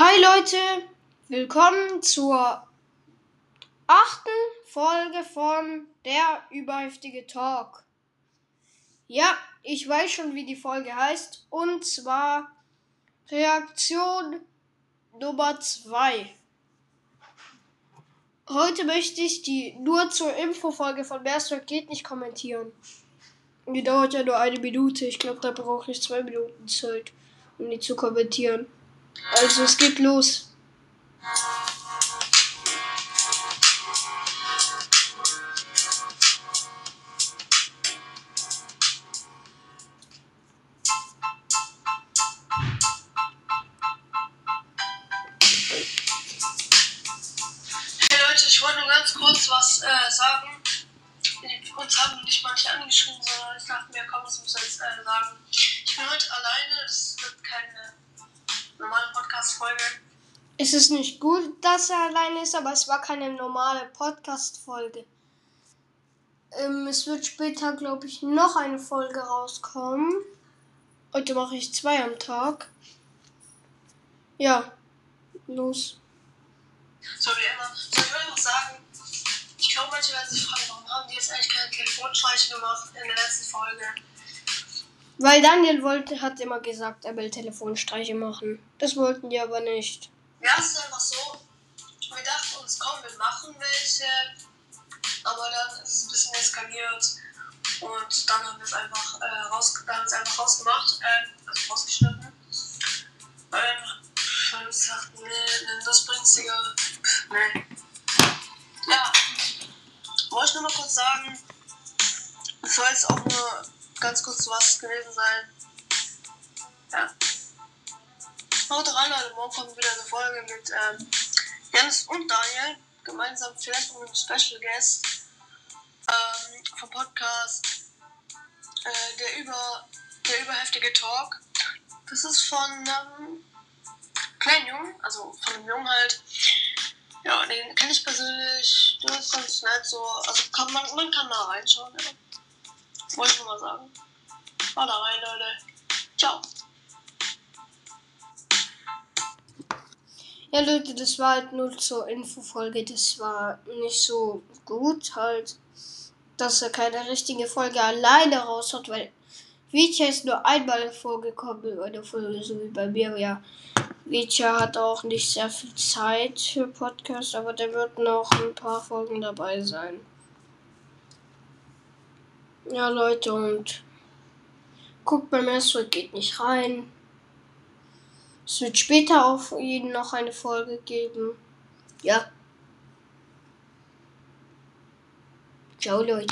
Hi Leute, willkommen zur achten Folge von Der überheftige Talk. Ja, ich weiß schon, wie die Folge heißt, und zwar Reaktion Nummer 2. Heute möchte ich die nur zur Infofolge von Berserk geht nicht kommentieren. Die dauert ja nur eine Minute. Ich glaube, da brauche ich zwei Minuten Zeit, um die zu kommentieren. Also es geht los. Ich wollte nur ganz kurz was äh, sagen. Uns haben nicht manche angeschrieben, sondern ich dachte mir, komm, das muss jetzt sagen. Ich bin heute alleine, das wird keine normale Podcast-Folge. Es ist nicht gut, dass er alleine ist, aber es war keine normale Podcast-Folge. Ähm, es wird später, glaube ich, noch eine Folge rauskommen. Heute mache ich zwei am Tag. Ja, los. So wie immer. So, ich will noch sagen, ich glaube, manche werden sich fragen, warum haben die jetzt eigentlich keine Telefonstreiche gemacht in der letzten Folge? Weil Daniel wollte, hat immer gesagt, er will Telefonstreiche machen. Das wollten die aber nicht. Ja, es ist einfach so. Wir dachten uns, komm, wir machen welche. Aber dann ist es ein bisschen eskaliert. Und dann haben wir es einfach, äh, raus, dann es einfach rausgemacht. Äh, also rausgeschnitten. Weil wir dachten, nee, das bringt's, Digga. Nee. Ja. Wollte ich nur mal kurz sagen. Das soll jetzt auch nur ganz kurz was gewesen sein. Ja. Haut rein, Leute. Morgen kommt wieder eine Folge mit ähm, Jens und Daniel. Gemeinsam vielleicht mit einem Special Guest ähm, vom Podcast äh, der, über, der überheftige Talk. Das ist von ähm, kleinen Jungen, also von einem Jungen halt. Ja, den kenne ich persönlich. Der ist ganz nett so. Also kann man, man kann da reinschauen. Ja. Wollte ich mal sagen. Hau da rein, Leute. Ciao. Ja, Leute, das war halt nur zur Infofolge. Das war nicht so gut, halt, dass er keine richtige Folge alleine raus hat, weil Vicha ist nur einmal vorgekommen in einer Folge, so wie bei mir, ja. Vicha hat auch nicht sehr viel Zeit für Podcast, aber der wird noch ein paar Folgen dabei sein. Ja, Leute, und guckt beim ersten geht nicht rein. Es wird später auf jeden noch eine Folge geben. Ja. Ciao, Leute.